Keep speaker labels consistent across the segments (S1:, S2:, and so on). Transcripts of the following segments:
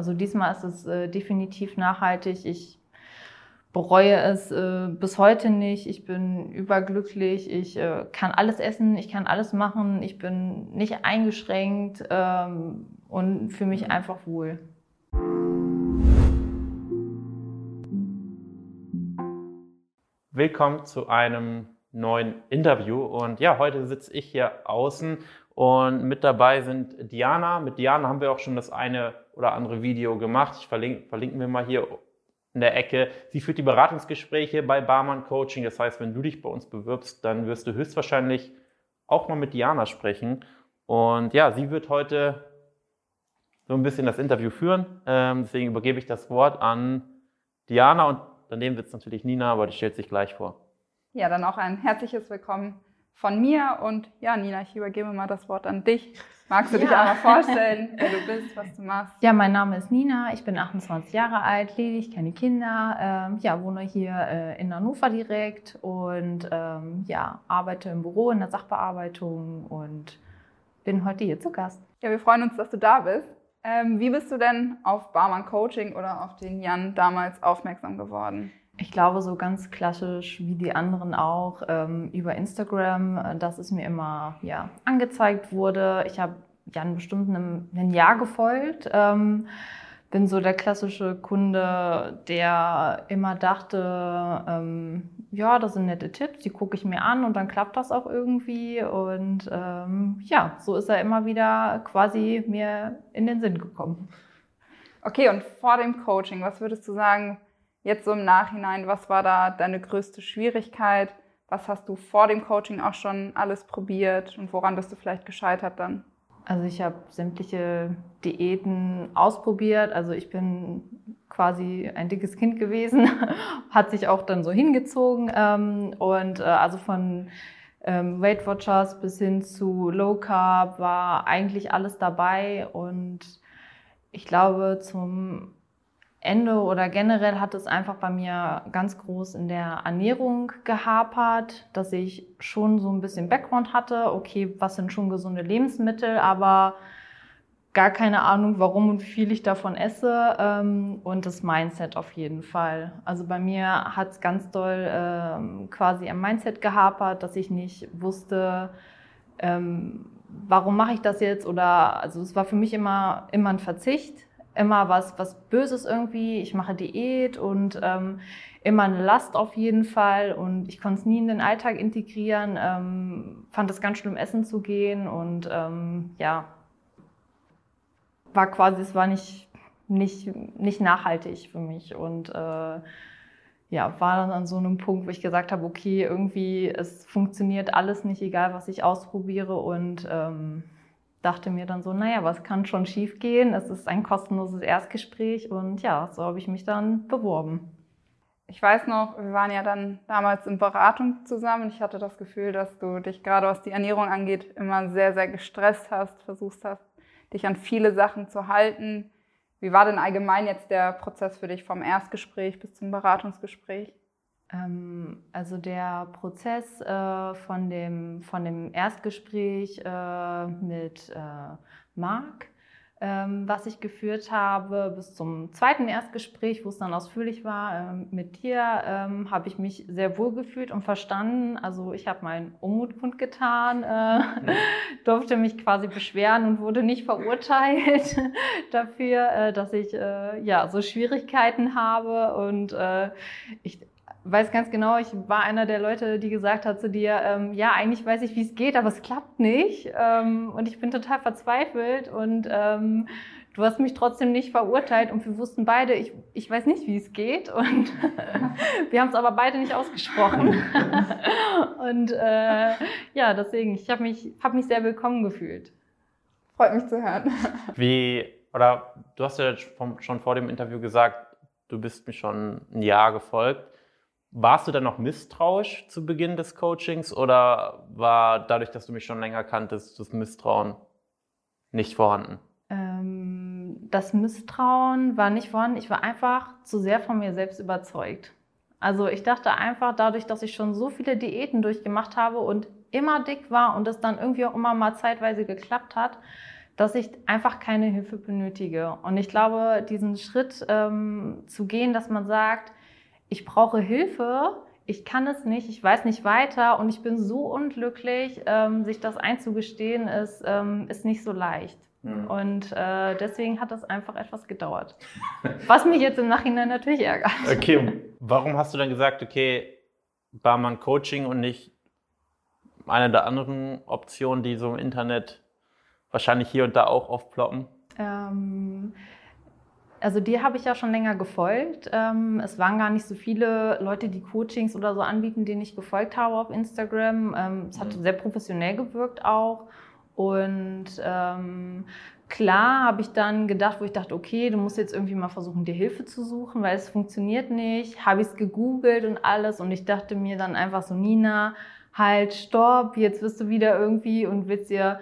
S1: Also diesmal ist es äh, definitiv nachhaltig. Ich bereue es äh, bis heute nicht. Ich bin überglücklich. Ich äh, kann alles essen. Ich kann alles machen. Ich bin nicht eingeschränkt ähm, und fühle mich einfach wohl.
S2: Willkommen zu einem neuen Interview. Und ja, heute sitze ich hier außen und mit dabei sind Diana. Mit Diana haben wir auch schon das eine oder andere Video gemacht. Ich verlinke, verlinken wir mal hier in der Ecke. Sie führt die Beratungsgespräche bei Barmann Coaching. Das heißt, wenn du dich bei uns bewirbst, dann wirst du höchstwahrscheinlich auch mal mit Diana sprechen. Und ja, sie wird heute so ein bisschen das Interview führen. Ähm, deswegen übergebe ich das Wort an Diana und daneben wird es natürlich Nina, aber die stellt sich gleich vor.
S3: Ja, dann auch ein herzliches Willkommen von mir. Und ja, Nina, ich übergebe mal das Wort an dich. Magst du ja. dich einmal vorstellen, wer du bist, was du machst?
S1: Ja, mein Name ist Nina, ich bin 28 Jahre alt, ledig, keine Kinder, ähm, ja, wohne hier äh, in Hannover direkt und ähm, ja, arbeite im Büro in der Sachbearbeitung und bin heute hier zu Gast.
S3: Ja, wir freuen uns, dass du da bist. Ähm, wie bist du denn auf Barmann Coaching oder auf den Jan damals aufmerksam geworden?
S1: Ich glaube, so ganz klassisch wie die anderen auch ähm, über Instagram, äh, dass es mir immer ja, angezeigt wurde. Ich habe Jan bestimmt einem, ein Jahr gefolgt. Ähm, bin so der klassische Kunde, der immer dachte, ähm, ja, das sind nette Tipps, die gucke ich mir an und dann klappt das auch irgendwie. Und ähm, ja, so ist er immer wieder quasi mir in den Sinn gekommen.
S3: Okay, und vor dem Coaching, was würdest du sagen, Jetzt so im Nachhinein, was war da deine größte Schwierigkeit? Was hast du vor dem Coaching auch schon alles probiert und woran bist du vielleicht gescheitert dann?
S1: Also ich habe sämtliche Diäten ausprobiert. Also ich bin quasi ein dickes Kind gewesen, hat sich auch dann so hingezogen. Ähm, und äh, also von ähm, Weight Watchers bis hin zu Low Carb war eigentlich alles dabei. Und ich glaube, zum Ende oder generell hat es einfach bei mir ganz groß in der Ernährung gehapert, dass ich schon so ein bisschen Background hatte. Okay, was sind schon gesunde Lebensmittel, aber gar keine Ahnung, warum und wie viel ich davon esse ähm, und das Mindset auf jeden Fall. Also bei mir hat es ganz doll ähm, quasi am Mindset gehapert, dass ich nicht wusste, ähm, warum mache ich das jetzt oder also es war für mich immer immer ein Verzicht immer was, was Böses irgendwie. Ich mache Diät und ähm, immer eine Last auf jeden Fall. Und ich konnte es nie in den Alltag integrieren. Ähm, fand es ganz schlimm, essen zu gehen. Und ähm, ja, war quasi, es war nicht, nicht, nicht nachhaltig für mich. Und äh, ja, war dann an so einem Punkt, wo ich gesagt habe, okay, irgendwie, es funktioniert alles nicht, egal was ich ausprobiere. Und ähm, dachte mir dann so, naja, was kann schon schief gehen? Es ist ein kostenloses Erstgespräch und ja, so habe ich mich dann beworben.
S3: Ich weiß noch, wir waren ja dann damals in Beratung zusammen. Ich hatte das Gefühl, dass du dich gerade was die Ernährung angeht immer sehr, sehr gestresst hast, versuchst hast, dich an viele Sachen zu halten. Wie war denn allgemein jetzt der Prozess für dich vom Erstgespräch bis zum Beratungsgespräch?
S1: Ähm, also der Prozess äh, von, dem, von dem Erstgespräch äh, mit äh, Marc, ähm, was ich geführt habe, bis zum zweiten Erstgespräch, wo es dann ausführlich war ähm, mit dir, ähm, habe ich mich sehr wohl gefühlt und verstanden. Also ich habe meinen Unmut kundgetan, äh, mhm. durfte mich quasi beschweren und wurde nicht verurteilt dafür, äh, dass ich äh, ja so Schwierigkeiten habe und ich weiß ganz genau, ich war einer der Leute, die gesagt hat zu dir, ähm, ja, eigentlich weiß ich, wie es geht, aber es klappt nicht. Ähm, und ich bin total verzweifelt und ähm, du hast mich trotzdem nicht verurteilt und wir wussten beide, ich, ich weiß nicht, wie es geht. Und wir haben es aber beide nicht ausgesprochen. und äh, ja, deswegen, ich habe mich, hab mich sehr willkommen gefühlt.
S3: Freut mich zu hören.
S2: Wie, oder du hast ja schon vor dem Interview gesagt, du bist mir schon ein Jahr gefolgt. Warst du dann noch misstrauisch zu Beginn des Coachings oder war dadurch, dass du mich schon länger kanntest, das Misstrauen nicht vorhanden?
S1: Ähm, das Misstrauen war nicht vorhanden. Ich war einfach zu sehr von mir selbst überzeugt. Also ich dachte einfach, dadurch, dass ich schon so viele Diäten durchgemacht habe und immer dick war und es dann irgendwie auch immer mal zeitweise geklappt hat, dass ich einfach keine Hilfe benötige. Und ich glaube, diesen Schritt ähm, zu gehen, dass man sagt, ich brauche Hilfe, ich kann es nicht, ich weiß nicht weiter und ich bin so unglücklich, ähm, sich das einzugestehen, ist, ähm, ist nicht so leicht. Mhm. Und äh, deswegen hat das einfach etwas gedauert. Was mich jetzt im Nachhinein natürlich ärgert.
S2: Okay, warum hast du dann gesagt, okay, Barmann Coaching und nicht eine der anderen Optionen, die so im Internet wahrscheinlich hier und da auch aufploppen?
S1: Ähm, also die habe ich ja schon länger gefolgt. Ähm, es waren gar nicht so viele Leute, die Coachings oder so anbieten, denen ich gefolgt habe auf Instagram. Ähm, es hat mhm. sehr professionell gewirkt auch. Und ähm, klar habe ich dann gedacht, wo ich dachte, okay, du musst jetzt irgendwie mal versuchen, dir Hilfe zu suchen, weil es funktioniert nicht. Habe ich es gegoogelt und alles. Und ich dachte mir dann einfach so, Nina, halt, stopp, jetzt wirst du wieder irgendwie und willst dir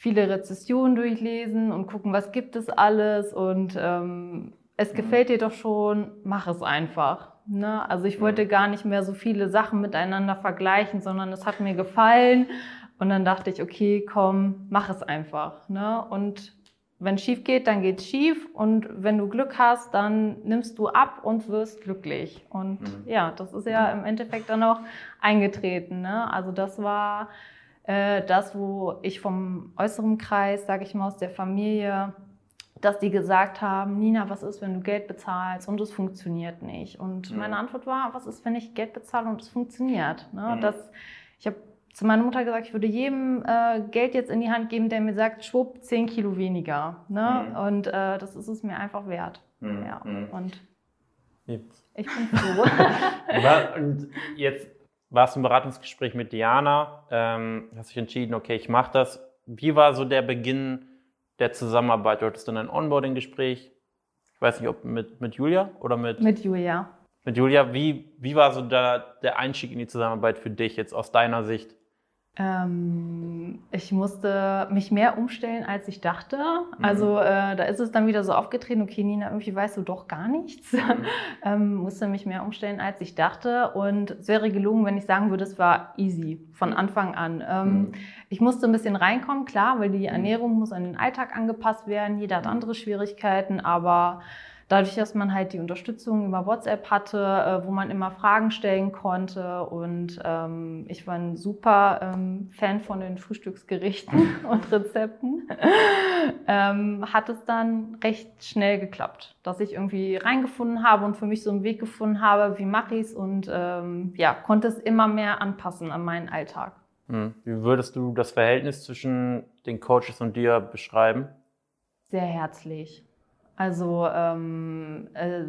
S1: viele Rezessionen durchlesen und gucken, was gibt es alles und ähm, es mhm. gefällt dir doch schon, mach es einfach. Ne? Also ich wollte gar nicht mehr so viele Sachen miteinander vergleichen, sondern es hat mir gefallen und dann dachte ich, okay, komm, mach es einfach. Ne? Und wenn es schief geht, dann geht es schief und wenn du Glück hast, dann nimmst du ab und wirst glücklich. Und mhm. ja, das ist ja im Endeffekt dann auch eingetreten. Ne? Also das war das, wo ich vom äußeren Kreis, sage ich mal aus der Familie, dass die gesagt haben, Nina, was ist, wenn du Geld bezahlst und es funktioniert nicht? Und mhm. meine Antwort war, was ist, wenn ich Geld bezahle und es funktioniert? Ne? Mhm. Das, ich habe zu meiner Mutter gesagt, ich würde jedem äh, Geld jetzt in die Hand geben, der mir sagt, schwupp, 10 Kilo weniger. Ne? Mhm. Und äh, das ist es mir einfach wert. Mhm. Ja. Mhm. Und ich bin froh.
S2: und jetzt warst du im Beratungsgespräch mit Diana, ähm, hast dich entschieden, okay, ich mache das. Wie war so der Beginn der Zusammenarbeit? Du hattest dann ein Onboarding-Gespräch, ich weiß nicht, ob mit, mit Julia oder mit...
S1: Mit Julia.
S2: Mit Julia, wie, wie war so der, der Einstieg in die Zusammenarbeit für dich jetzt aus deiner Sicht?
S1: Ähm, ich musste mich mehr umstellen, als ich dachte. Mhm. Also äh, da ist es dann wieder so aufgetreten, okay, Nina, irgendwie weißt du doch gar nichts. Mhm. ähm, musste mich mehr umstellen, als ich dachte. Und es wäre gelungen, wenn ich sagen würde, es war easy von mhm. Anfang an. Ähm, mhm. Ich musste ein bisschen reinkommen, klar, weil die mhm. Ernährung muss an den Alltag angepasst werden. Jeder hat mhm. andere Schwierigkeiten, aber dadurch, dass man halt die Unterstützung über WhatsApp hatte, äh, wo man immer Fragen stellen konnte. Und ähm, ich war ein super ähm, Fan von den Frühstücksgerichten und Rezepten, ähm, hat es dann recht schnell geklappt, dass ich irgendwie reingefunden habe und für mich so einen Weg gefunden habe, wie mache ich es und ähm, ja, konnte es immer mehr anpassen an meinen Alltag.
S2: Hm. Wie würdest du das Verhältnis zwischen den Coaches und dir beschreiben?
S1: Sehr herzlich. Also ähm, äh,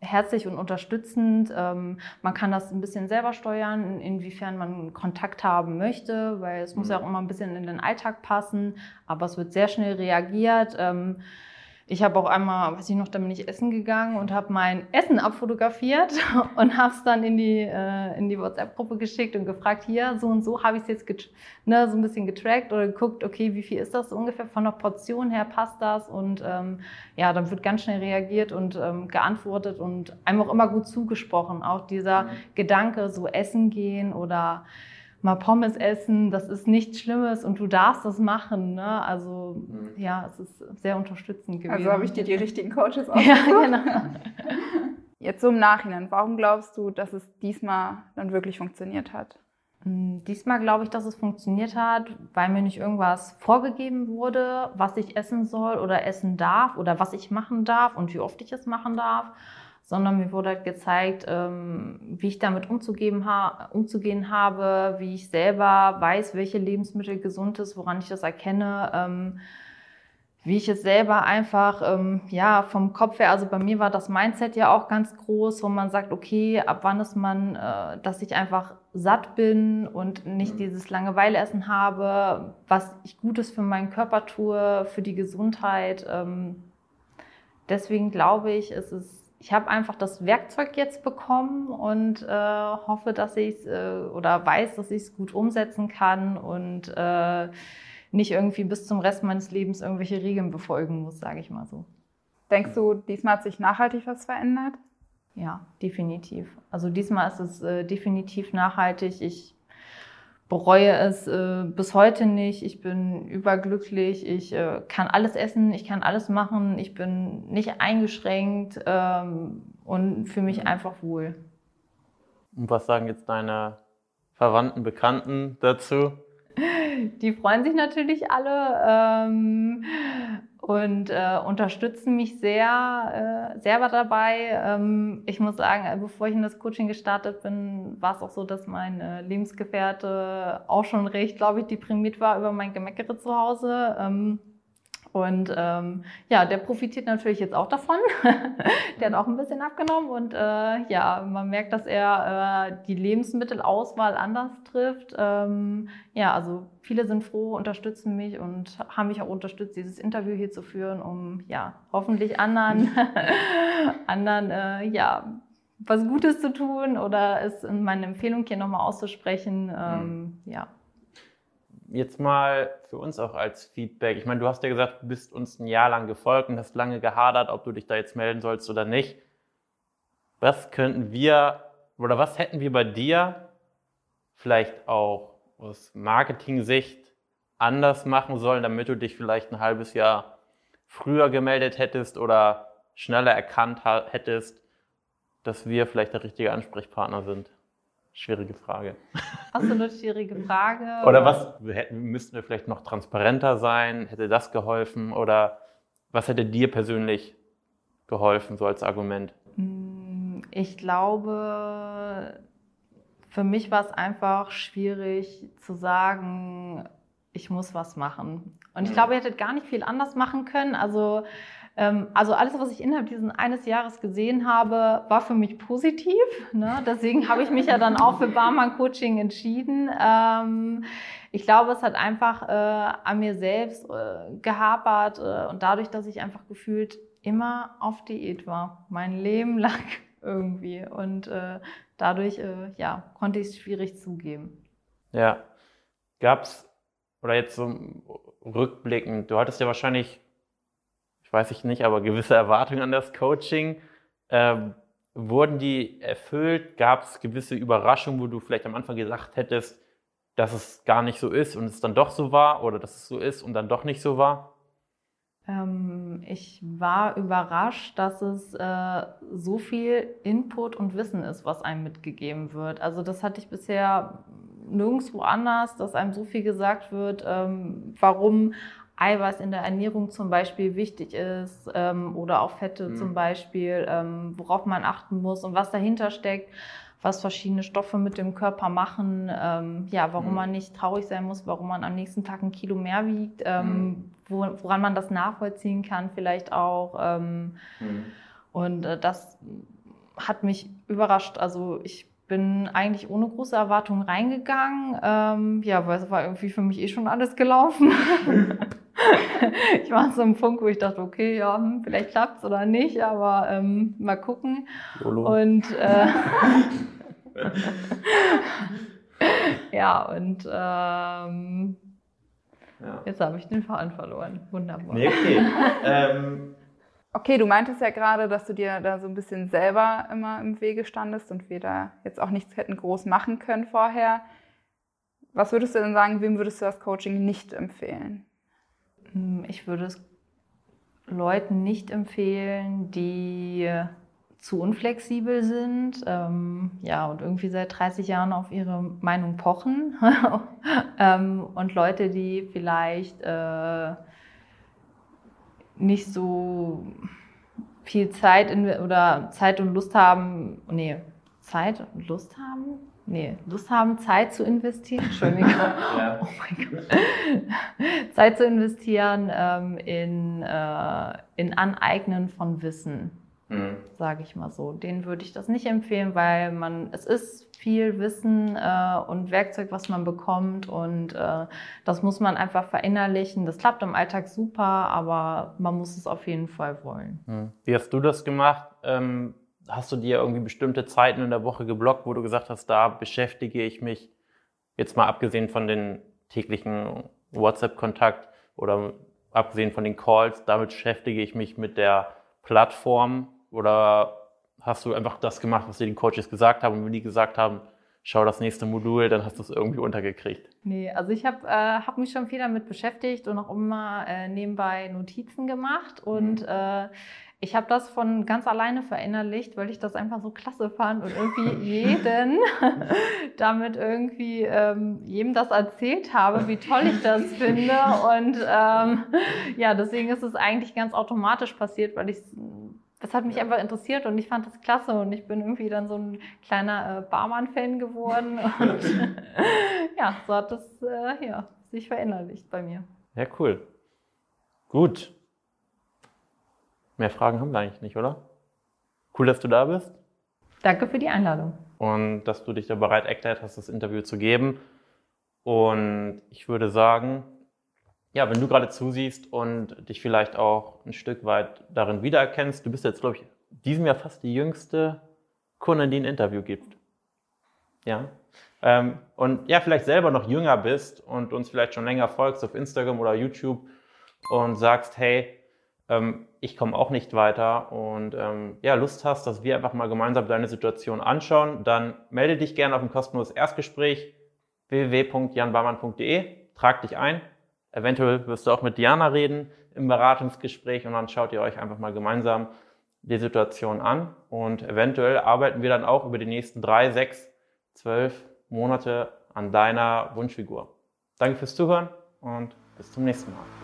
S1: herzlich und unterstützend. Ähm, man kann das ein bisschen selber steuern, inwiefern man Kontakt haben möchte, weil es muss ja mhm. auch immer ein bisschen in den Alltag passen, aber es wird sehr schnell reagiert. Ähm, ich habe auch einmal, weiß ich noch, da bin ich essen gegangen und habe mein Essen abfotografiert und habe es dann in die, äh, in die WhatsApp-Gruppe geschickt und gefragt, hier, so und so habe ich es jetzt ne, so ein bisschen getrackt oder geguckt, okay, wie viel ist das ungefähr von der Portion her, passt das? Und ähm, ja, dann wird ganz schnell reagiert und ähm, geantwortet und einem auch immer gut zugesprochen. Auch dieser mhm. Gedanke, so essen gehen oder mal Pommes essen, das ist nichts Schlimmes und du darfst das machen. Ne? Also mhm. ja, es ist sehr unterstützend gewesen.
S3: Also habe ich dir die richtigen Coaches ausgesucht. Ja, genau. Jetzt so im Nachhinein, warum glaubst du, dass es diesmal dann wirklich funktioniert hat?
S1: Hm, diesmal glaube ich, dass es funktioniert hat, weil mir nicht irgendwas vorgegeben wurde, was ich essen soll oder essen darf oder was ich machen darf und wie oft ich es machen darf, sondern mir wurde halt gezeigt, ähm, wie ich damit umzugehen, ha umzugehen habe, wie ich selber weiß, welche Lebensmittel gesund ist, woran ich das erkenne. Ähm, wie ich es selber einfach, ähm, ja, vom Kopf her, also bei mir war das Mindset ja auch ganz groß, wo man sagt, okay, ab wann ist man, äh, dass ich einfach satt bin und nicht mhm. dieses Langeweileessen habe, was ich Gutes für meinen Körper tue, für die Gesundheit. Ähm, deswegen glaube ich, ist es ich habe einfach das Werkzeug jetzt bekommen und äh, hoffe, dass ich es äh, oder weiß, dass ich es gut umsetzen kann und äh, nicht irgendwie bis zum Rest meines Lebens irgendwelche Regeln befolgen muss, sage ich mal so.
S3: Denkst du, diesmal hat sich nachhaltig was verändert?
S1: Ja, definitiv. Also diesmal ist es äh, definitiv nachhaltig. Ich bereue es äh, bis heute nicht. Ich bin überglücklich. Ich äh, kann alles essen, ich kann alles machen. Ich bin nicht eingeschränkt ähm, und fühle mich einfach wohl.
S2: Und was sagen jetzt deine Verwandten, Bekannten dazu?
S1: Die freuen sich natürlich alle ähm, und äh, unterstützen mich sehr, äh, selber dabei. Ähm, ich muss sagen, äh, bevor ich in das Coaching gestartet bin, war es auch so, dass mein äh, Lebensgefährte auch schon recht, glaube ich, deprimiert war über mein Gemeckere zu Hause. Ähm, und ähm, ja, der profitiert natürlich jetzt auch davon. der hat auch ein bisschen abgenommen und äh, ja, man merkt, dass er äh, die Lebensmittelauswahl anders trifft. Ähm, ja, also viele sind froh, unterstützen mich und haben mich auch unterstützt, dieses Interview hier zu führen, um ja hoffentlich anderen, anderen äh, ja was Gutes zu tun oder es in meine Empfehlung hier nochmal auszusprechen. Ähm, mhm. Ja
S2: jetzt mal für uns auch als Feedback. Ich meine, du hast ja gesagt, du bist uns ein Jahr lang gefolgt und hast lange gehadert, ob du dich da jetzt melden sollst oder nicht. Was könnten wir oder was hätten wir bei dir vielleicht auch aus Marketing-Sicht anders machen sollen, damit du dich vielleicht ein halbes Jahr früher gemeldet hättest oder schneller erkannt hättest, dass wir vielleicht der richtige Ansprechpartner sind? Schwierige Frage.
S1: Absolut schwierige Frage.
S2: Oder was müssten wir vielleicht noch transparenter sein? Hätte das geholfen? Oder was hätte dir persönlich geholfen, so als Argument?
S1: Mm, ich glaube, für mich war es einfach schwierig zu sagen, ich muss was machen. Und ich glaube, ihr hättet gar nicht viel anders machen können. Also also alles, was ich innerhalb dieses eines Jahres gesehen habe, war für mich positiv. Ne? Deswegen habe ich mich ja dann auch für Barmann Coaching entschieden. Ähm, ich glaube, es hat einfach äh, an mir selbst äh, gehapert äh, und dadurch, dass ich einfach gefühlt immer auf Diät war, mein Leben lang irgendwie und dadurch ja konnte ich es schwierig zugeben.
S2: Ja, gab es oder jetzt so rückblickend, du hattest ja wahrscheinlich weiß ich nicht, aber gewisse Erwartungen an das Coaching. Ähm, wurden die erfüllt? Gab es gewisse Überraschungen, wo du vielleicht am Anfang gesagt hättest, dass es gar nicht so ist und es dann doch so war oder dass es so ist und dann doch nicht so war?
S1: Ähm, ich war überrascht, dass es äh, so viel Input und Wissen ist, was einem mitgegeben wird. Also das hatte ich bisher nirgendwo anders, dass einem so viel gesagt wird, ähm, warum Eiweiß in der Ernährung zum Beispiel wichtig ist ähm, oder auch Fette mhm. zum Beispiel, ähm, worauf man achten muss und was dahinter steckt, was verschiedene Stoffe mit dem Körper machen, ähm, ja, warum mhm. man nicht traurig sein muss, warum man am nächsten Tag ein Kilo mehr wiegt, ähm, mhm. wo, woran man das nachvollziehen kann vielleicht auch. Ähm, mhm. Und äh, das hat mich überrascht. Also ich bin eigentlich ohne große Erwartungen reingegangen. Ähm, ja, weil es war irgendwie für mich eh schon alles gelaufen. ich war so einem Punkt, wo ich dachte, okay, ja, hm, vielleicht klappt es oder nicht, aber ähm, mal gucken. Lolo. Und äh, ja, und ähm, ja. jetzt habe ich den Faden verloren. Wunderbar.
S2: Nee, okay. ähm,
S3: okay, du meintest ja gerade, dass du dir da so ein bisschen selber immer im Wege standest und wir da jetzt auch nichts hätten groß machen können vorher. Was würdest du denn sagen, wem würdest du das Coaching nicht empfehlen?
S1: Hm, ich würde es Leuten nicht empfehlen, die zu unflexibel sind, ähm, ja, und irgendwie seit 30 Jahren auf ihre Meinung pochen. ähm, und Leute, die vielleicht äh, nicht so viel Zeit in, oder Zeit und Lust haben, nee, Zeit und Lust haben, nee, Lust haben, Zeit zu investieren. Entschuldigung. ja. Oh mein Gott. Zeit zu investieren ähm, in, äh, in Aneignen von Wissen, mhm. sage ich mal so. Den würde ich das nicht empfehlen, weil man, es ist viel Wissen äh, und Werkzeug, was man bekommt und äh, das muss man einfach verinnerlichen. Das klappt im Alltag super, aber man muss es auf jeden Fall wollen.
S2: Mhm. Wie hast du das gemacht? Ähm hast du dir irgendwie bestimmte Zeiten in der Woche geblockt, wo du gesagt hast, da beschäftige ich mich, jetzt mal abgesehen von den täglichen WhatsApp-Kontakt oder abgesehen von den Calls, damit beschäftige ich mich mit der Plattform oder hast du einfach das gemacht, was dir die Coaches gesagt haben und wenn die gesagt haben, schau das nächste Modul, dann hast du es irgendwie untergekriegt.
S1: Nee, also ich habe äh, hab mich schon viel damit beschäftigt und auch immer äh, nebenbei Notizen gemacht und mhm. äh, ich habe das von ganz alleine verinnerlicht, weil ich das einfach so klasse fand und irgendwie jeden damit irgendwie ähm, jedem das erzählt habe, wie toll ich das finde. Und ähm, ja, deswegen ist es eigentlich ganz automatisch passiert, weil ich das hat mich einfach interessiert und ich fand das klasse und ich bin irgendwie dann so ein kleiner äh, Barmann-Fan geworden und ja, so hat das äh, ja, sich verinnerlicht bei mir.
S2: Ja, cool. Gut. Mehr Fragen haben wir eigentlich nicht, oder? Cool, dass du da bist.
S1: Danke für die Einladung.
S2: Und dass du dich da bereit erklärt hast, das Interview zu geben. Und ich würde sagen, ja, wenn du gerade zusiehst und dich vielleicht auch ein Stück weit darin wiedererkennst, du bist jetzt, glaube ich, diesem Jahr fast die jüngste Kundin, die ein Interview gibt. Ja. Ähm, und ja, vielleicht selber noch jünger bist und uns vielleicht schon länger folgst auf Instagram oder YouTube und sagst, hey, ähm, ich komme auch nicht weiter und ähm, ja, Lust hast, dass wir einfach mal gemeinsam deine Situation anschauen, dann melde dich gerne auf ein kostenloses Erstgespräch www.janbarmann.de, trag dich ein. Eventuell wirst du auch mit Diana reden im Beratungsgespräch und dann schaut ihr euch einfach mal gemeinsam die Situation an und eventuell arbeiten wir dann auch über die nächsten drei, sechs, zwölf Monate an deiner Wunschfigur. Danke fürs Zuhören und bis zum nächsten Mal.